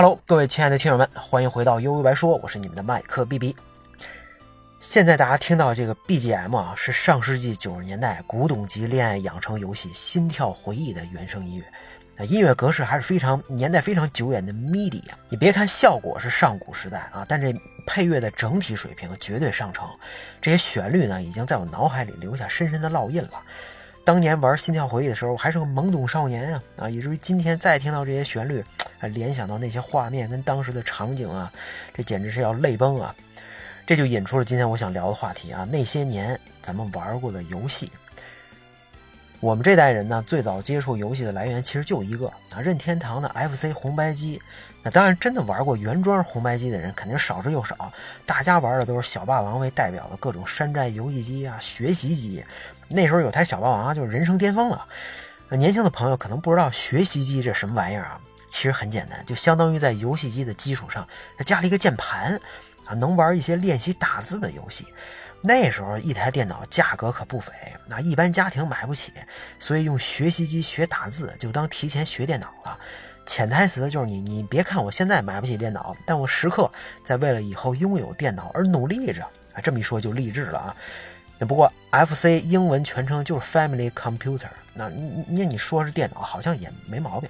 Hello，各位亲爱的听友们，欢迎回到悠悠白说，我是你们的麦克 B B。现在大家听到这个 BGM 啊，是上世纪九十年代古董级恋爱养成游戏《心跳回忆》的原声音乐。那音乐格式还是非常年代非常久远的 MIDI 啊。你别看效果是上古时代啊，但这配乐的整体水平绝对上乘。这些旋律呢，已经在我脑海里留下深深的烙印了。当年玩《心跳回忆》的时候，我还是个懵懂少年啊啊，以至于今天再听到这些旋律，啊，联想到那些画面跟当时的场景啊，这简直是要泪崩啊！这就引出了今天我想聊的话题啊，那些年咱们玩过的游戏。我们这代人呢，最早接触游戏的来源其实就一个啊，任天堂的 FC 红白机。那当然，真的玩过原装红白机的人肯定少之又少，大家玩的都是小霸王为代表的各种山寨游戏机啊、学习机。那时候有台小霸王，就是人生巅峰了。年轻的朋友可能不知道学习机这什么玩意儿啊，其实很简单，就相当于在游戏机的基础上它加了一个键盘。啊，能玩一些练习打字的游戏。那时候一台电脑价格可不菲，那一般家庭买不起，所以用学习机学打字就当提前学电脑了。潜台词就是你，你别看我现在买不起电脑，但我时刻在为了以后拥有电脑而努力着。啊，这么一说就励志了啊。那不过 FC 英文全称就是 Family Computer，那那你说是电脑，好像也没毛病。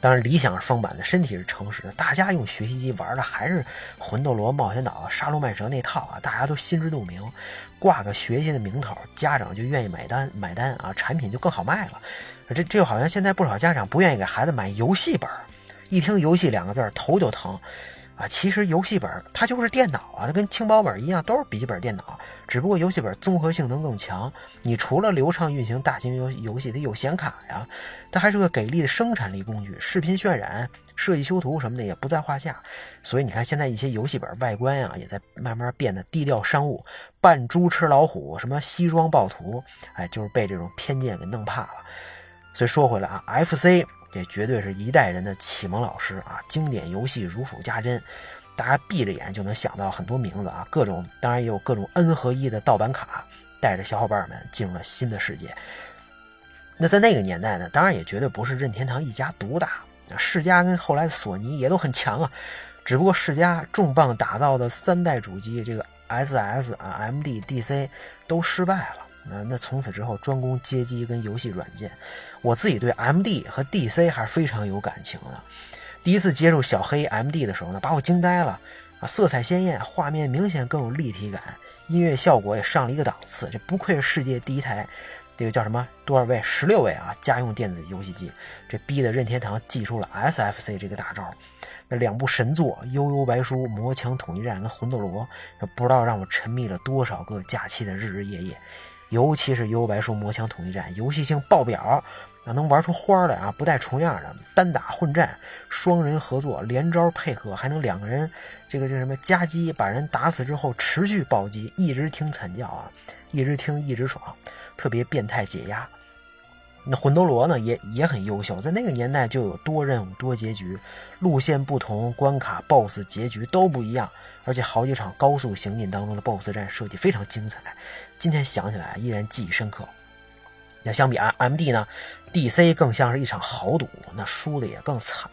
当然，理想是丰满的，身体是诚实的。大家用学习机玩的还是魂斗罗、冒险岛、杀戮曼蛇那套啊，大家都心知肚明。挂个学习的名头，家长就愿意买单，买单啊，产品就更好卖了。这这就好像现在不少家长不愿意给孩子买游戏本，一听游戏两个字头就疼。啊，其实游戏本它就是电脑啊，它跟轻薄本一样，都是笔记本电脑，只不过游戏本综合性能更强。你除了流畅运行大型游游戏，它有显卡呀，它还是个给力的生产力工具，视频渲染、设计修图什么的也不在话下。所以你看，现在一些游戏本外观呀，也在慢慢变得低调商务，扮猪吃老虎，什么西装暴徒，哎，就是被这种偏见给弄怕了。所以说回来啊，FC。这绝对是一代人的启蒙老师啊！经典游戏如数家珍，大家闭着眼就能想到很多名字啊，各种当然也有各种 N 合一的盗版卡，带着小伙伴们进入了新的世界。那在那个年代呢，当然也绝对不是任天堂一家独大，世嘉跟后来的索尼也都很强啊，只不过世嘉重磅打造的三代主机，这个 SS 啊、MD、DC 都失败了。那那从此之后专攻街机跟游戏软件，我自己对 M D 和 D C 还是非常有感情的。第一次接触小黑 M D 的时候呢，把我惊呆了啊！色彩鲜艳，画面明显更有立体感，音乐效果也上了一个档次。这不愧是世界第一台，这个叫什么多少位？十六位啊！家用电子游戏机，这逼得任天堂祭出了 S F C 这个大招。那两部神作《悠悠白书》《魔枪统一战》跟《魂斗罗》，不知道让我沉迷了多少个假期的日日夜夜。尤其是《幽白树魔枪统一战》，游戏性爆表，啊，能玩出花来啊！不带重样的，单打混战，双人合作，连招配合，还能两个人这个叫什么夹击，把人打死之后持续暴击，一直听惨叫啊，一直听一直爽，特别变态解压。那魂斗罗呢，也也很优秀，在那个年代就有多任务多结局，路线不同，关卡 BOSS 结局都不一样。而且好几场高速行进当中的 BOSS 战设计非常精彩，今天想起来依然记忆深刻。那相比 MMD 呢，DC 更像是一场豪赌，那输的也更惨。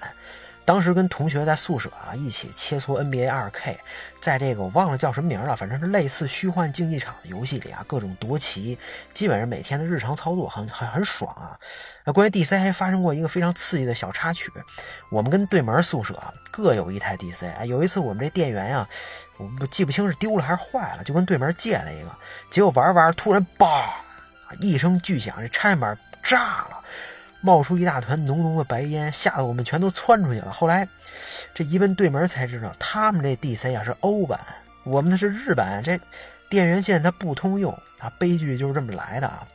当时跟同学在宿舍啊一起切磋 NBA 2K，在这个我忘了叫什么名了，反正是类似虚幻竞技场的游戏里啊，各种夺旗，基本上每天的日常操作很很很爽啊。那关于 DC 还发生过一个非常刺激的小插曲，我们跟对门宿舍各有一台 DC，哎，有一次我们这电源呀，我不记不清是丢了还是坏了，就跟对门借了一个，结果玩玩突然叭一声巨响，这插线板炸了。冒出一大团浓浓的白烟，吓得我们全都窜出去了。后来，这一问对门才知道，他们这 DC 啊是欧版，我们的是日版。这电源线它不通用啊，悲剧就是这么来的啊！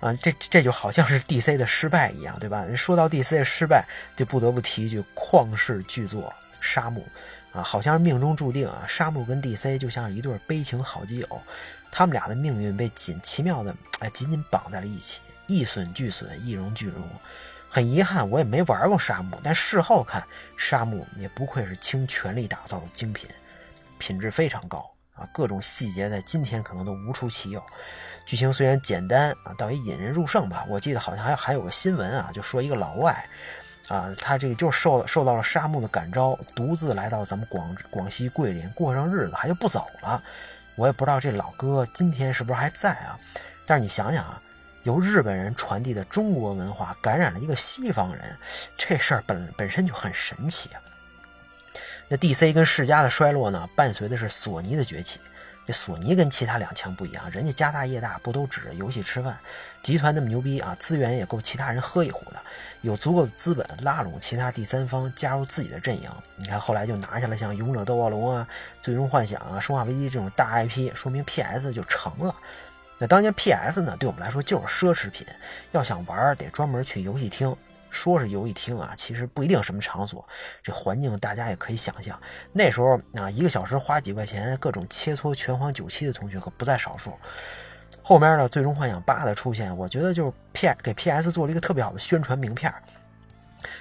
啊，这这就好像是 DC 的失败一样，对吧？说到 DC 的失败，就不得不提一句旷世巨作《沙漠》啊，好像是命中注定啊。沙漠跟 DC 就像一对悲情好基友，他们俩的命运被紧奇妙的哎紧紧绑在了一起。一损俱损，一荣俱荣。很遗憾，我也没玩过沙漠，但事后看，沙漠也不愧是倾全力打造的精品，品质非常高啊！各种细节在今天可能都无出其右。剧情虽然简单啊，倒也引人入胜吧。我记得好像还还有个新闻啊，就说一个老外啊，他这个就受受到了沙漠的感召，独自来到咱们广广西桂林过上日子，还就不走了。我也不知道这老哥今天是不是还在啊？但是你想想啊，由日本人传递的中国文化感染了一个西方人，这事儿本本身就很神奇啊。那 DC 跟世嘉的衰落呢，伴随的是索尼的崛起。这索尼跟其他两强不一样，人家家大业大，不都指着游戏吃饭？集团那么牛逼啊，资源也够其他人喝一壶的，有足够的资本拉拢其他第三方加入自己的阵营。你看后来就拿下了像《勇者斗恶龙》啊、《最终幻想》啊、《生化危机》这种大 IP，说明 PS 就成了。那当年 PS 呢，对我们来说就是奢侈品，要想玩得专门去游戏厅。说是游戏厅啊，其实不一定什么场所，这环境大家也可以想象。那时候啊，一个小时花几块钱，各种切磋拳皇九七的同学可不在少数。后面呢，《最终幻想八》的出现，我觉得就是 P 给 PS 做了一个特别好的宣传名片，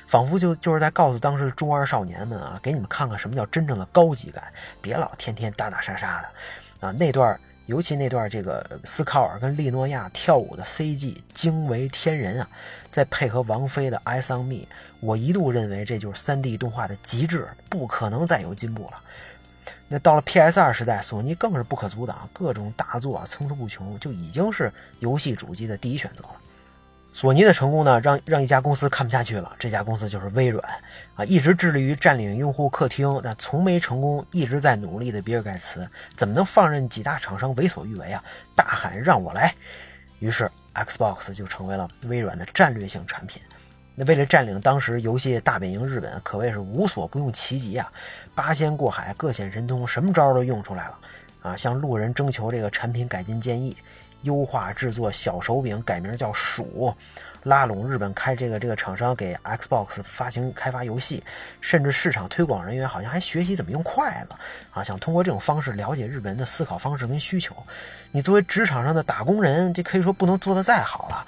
仿佛就就是在告诉当时中二少年们啊，给你们看看什么叫真正的高级感，别老天天打打杀杀的啊。那段。尤其那段这个斯考尔跟利诺亚跳舞的 CG 惊为天人啊！再配合王菲的《I Saw Me》，我一度认为这就是 3D 动画的极致，不可能再有进步了。那到了 PS2 时代，索尼更是不可阻挡，各种大作层出不穷，就已经是游戏主机的第一选择了。索尼的成功呢，让让一家公司看不下去了。这家公司就是微软啊，一直致力于占领用户客厅，但从没成功，一直在努力的比尔盖茨，怎么能放任几大厂商为所欲为啊？大喊让我来！于是 Xbox 就成为了微软的战略性产品。那为了占领当时游戏大本营日本，可谓是无所不用其极啊！八仙过海，各显神通，什么招都用出来了啊！向路人征求这个产品改进建议。优化制作小手柄，改名叫鼠，拉拢日本开这个这个厂商给 Xbox 发行开发游戏，甚至市场推广人员好像还学习怎么用筷子啊，想通过这种方式了解日本人的思考方式跟需求。你作为职场上的打工人，这可以说不能做得再好了。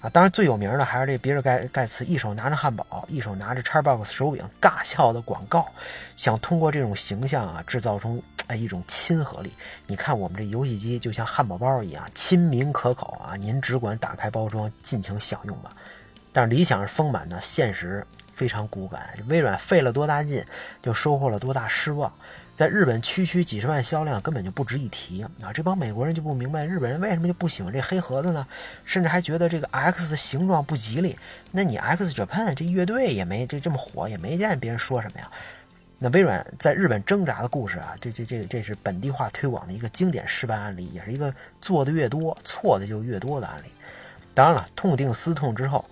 啊，当然最有名的还是这比尔盖盖茨，一手拿着汉堡，一手拿着 Xbox 手柄，尬笑的广告，想通过这种形象啊，制造出哎一种亲和力。你看我们这游戏机就像汉堡包一样，亲民可口啊，您只管打开包装，尽情享用吧。但是理想是丰满的，现实非常骨感。微软费了多大劲，就收获了多大失望。在日本区区几十万销量根本就不值一提啊！这帮美国人就不明白日本人为什么就不喜欢这黑盒子呢？甚至还觉得这个 X 的形状不吉利。那你 X Japan 这乐队也没这这么火，也没见别人说什么呀。那微软在日本挣扎的故事啊，这这这这是本地化推广的一个经典失败案例，也是一个做的越多错的就越多的案例。当然了，痛定思痛之后。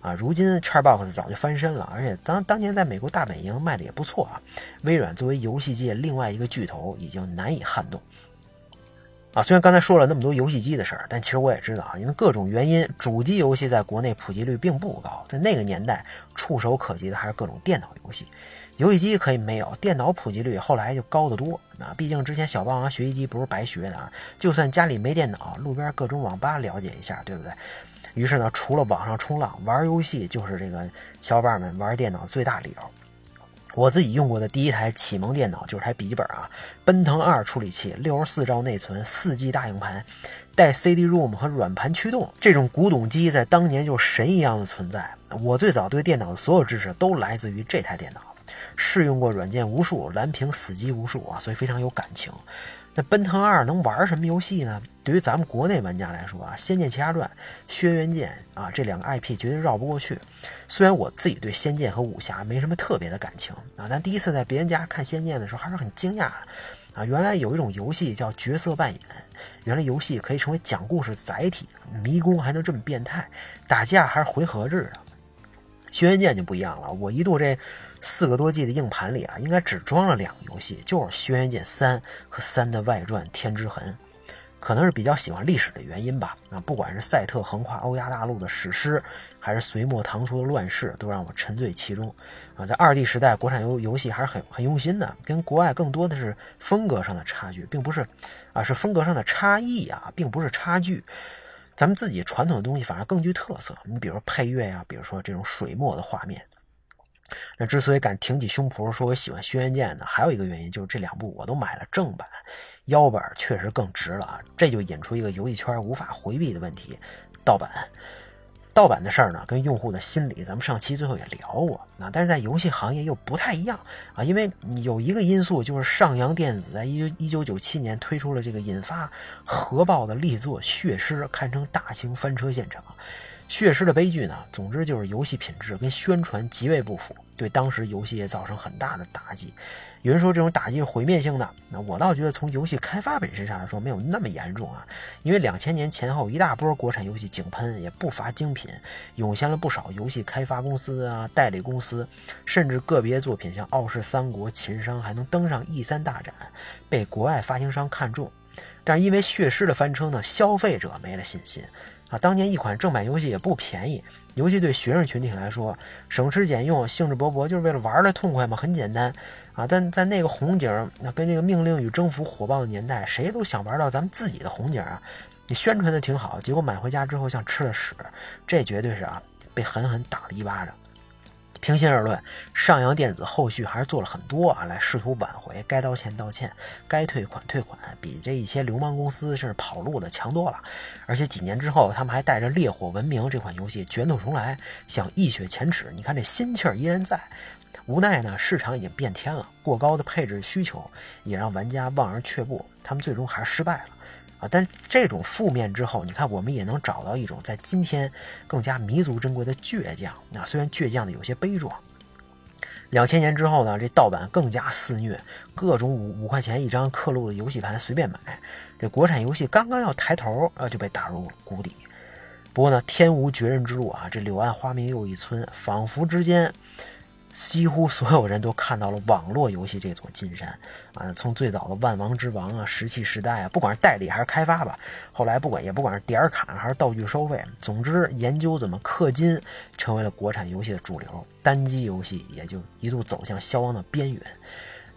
啊，如今 Xbox 早就翻身了，而且当当年在美国大本营卖的也不错啊。微软作为游戏界另外一个巨头，已经难以撼动。啊，虽然刚才说了那么多游戏机的事儿，但其实我也知道啊，因为各种原因，主机游戏在国内普及率并不高。在那个年代，触手可及的还是各种电脑游戏，游戏机可以没有，电脑普及率后来就高得多。啊，毕竟之前小霸王学习机不是白学的啊，就算家里没电脑，路边各种网吧了解一下，对不对？于是呢，除了网上冲浪，玩游戏就是这个小伙伴们玩电脑最大理由。我自己用过的第一台启蒙电脑就是台笔记本啊，奔腾二处理器，六十四兆内存，四 G 大硬盘，带 CD-ROM 和软盘驱动，这种古董机在当年就神一样的存在。我最早对电脑的所有知识都来自于这台电脑，试用过软件无数，蓝屏死机无数啊，所以非常有感情。那奔腾二能玩什么游戏呢？对于咱们国内玩家来说啊，《仙剑奇侠传》《轩辕剑》啊这两个 IP 绝对绕不过去。虽然我自己对仙剑和武侠没什么特别的感情啊，但第一次在别人家看仙剑的时候还是很惊讶啊！原来有一种游戏叫角色扮演，原来游戏可以成为讲故事载体，迷宫还能这么变态，打架还是回合制的。《轩辕剑》就不一样了，我一度这四个多 G 的硬盘里啊，应该只装了两个游戏，就是《轩辕剑三》和三的外传《天之痕》。可能是比较喜欢历史的原因吧，啊，不管是赛特横跨欧亚大陆的史诗，还是隋末唐初的乱世，都让我沉醉其中。啊，在二 D 时代，国产游游戏还是很很用心的，跟国外更多的是风格上的差距，并不是，啊，是风格上的差异啊，并不是差距。咱们自己传统的东西反而更具特色。你比如说配乐呀，比如说这种水墨的画面。那之所以敢挺起胸脯说我喜欢《轩辕剑》呢，还有一个原因就是这两部我都买了正版，腰板确实更值了啊。这就引出一个游戏圈无法回避的问题：盗版。盗版的事儿呢，跟用户的心理，咱们上期最后也聊过啊。但是在游戏行业又不太一样啊，因为有一个因素就是上洋电子在一九一九九七年推出了这个引发核爆的力作《血尸》，堪称大型翻车现场。血尸的悲剧呢，总之就是游戏品质跟宣传极为不符，对当时游戏业造成很大的打击。有人说这种打击是毁灭性的，那我倒觉得从游戏开发本身上来说没有那么严重啊。因为两千年前后一大波国产游戏井喷，也不乏精品，涌现了不少游戏开发公司啊、代理公司，甚至个别作品像《傲视三国》《秦商》还能登上 E 三大展，被国外发行商看中。但是因为血尸的翻车呢，消费者没了信心。啊，当年一款正版游戏也不便宜，尤其对学生群体来说，省吃俭用，兴致勃勃，就是为了玩的痛快嘛，很简单啊。但在那个红警，那跟这个命令与征服火爆的年代，谁都想玩到咱们自己的红警啊。你宣传的挺好，结果买回家之后像吃了屎，这绝对是啊，被狠狠打了一巴掌。平心而论，上洋电子后续还是做了很多啊，来试图挽回，该道歉道歉，该退款退款，比这一些流氓公司甚至跑路的强多了。而且几年之后，他们还带着《烈火文明》这款游戏卷土重来，想一雪前耻。你看这心气儿依然在。无奈呢，市场已经变天了，过高的配置需求也让玩家望而却步，他们最终还是失败了。啊！但这种负面之后，你看我们也能找到一种在今天更加弥足珍贵的倔强。那虽然倔强的有些悲壮。两千年之后呢，这盗版更加肆虐，各种五五块钱一张刻录的游戏盘随便买。这国产游戏刚刚要抬头，啊，就被打入谷底。不过呢，天无绝人之路啊！这柳暗花明又一村，仿佛之间。几乎所有人都看到了网络游戏这座金山啊！从最早的万王之王啊、石器时代啊，不管是代理还是开发吧，后来不管也不管是点卡还是道具收费，总之研究怎么氪金成为了国产游戏的主流，单机游戏也就一度走向消亡的边缘。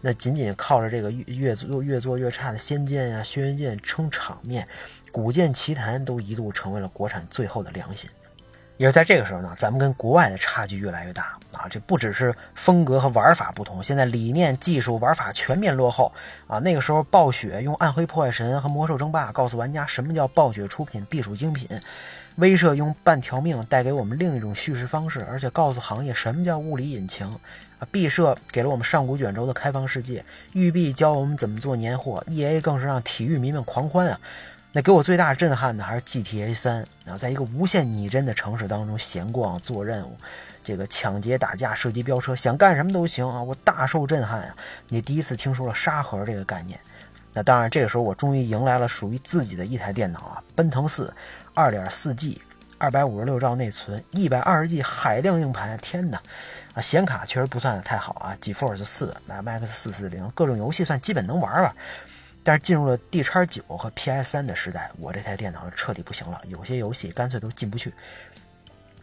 那仅仅靠着这个越做越做越差的《仙剑》呀、《轩辕剑》撑场面，《古剑奇谭》都一度成为了国产最后的良心。也是在这个时候呢，咱们跟国外的差距越来越大啊！这不只是风格和玩法不同，现在理念、技术、玩法全面落后啊！那个时候，暴雪用《暗黑破坏神》和《魔兽争霸》告诉玩家什么叫暴雪出品必属精品，威慑用半条命带给我们另一种叙事方式，而且告诉行业什么叫物理引擎啊！毕设给了我们上古卷轴的开放世界，育碧教我们怎么做年货，EA 更是让体育迷们狂欢啊！那给我最大震撼的还是 GTA 三啊，在一个无限拟真的城市当中闲逛、做任务，这个抢劫、打架、射击、飙车，想干什么都行啊！我大受震撼啊！你第一次听说了沙盒这个概念，那当然，这个时候我终于迎来了属于自己的一台电脑啊，奔腾四，二点四 G，二百五十六兆内存，一百二十 G 海量硬盘，天哪！啊，显卡确实不算太好啊，GeForce 四，那 Max 四四零，各种游戏算基本能玩吧。但是进入了 D 叉九和 PS 三的时代，我这台电脑彻底不行了，有些游戏干脆都进不去。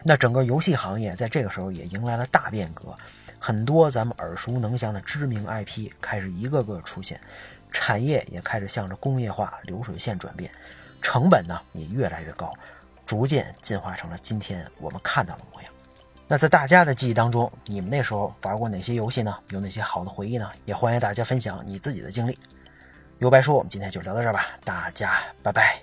那整个游戏行业在这个时候也迎来了大变革，很多咱们耳熟能详的知名 IP 开始一个个出现，产业也开始向着工业化流水线转变，成本呢也越来越高，逐渐进化成了今天我们看到的模样。那在大家的记忆当中，你们那时候玩过哪些游戏呢？有哪些好的回忆呢？也欢迎大家分享你自己的经历。尤白说：“我们今天就聊到这儿吧，大家拜拜。”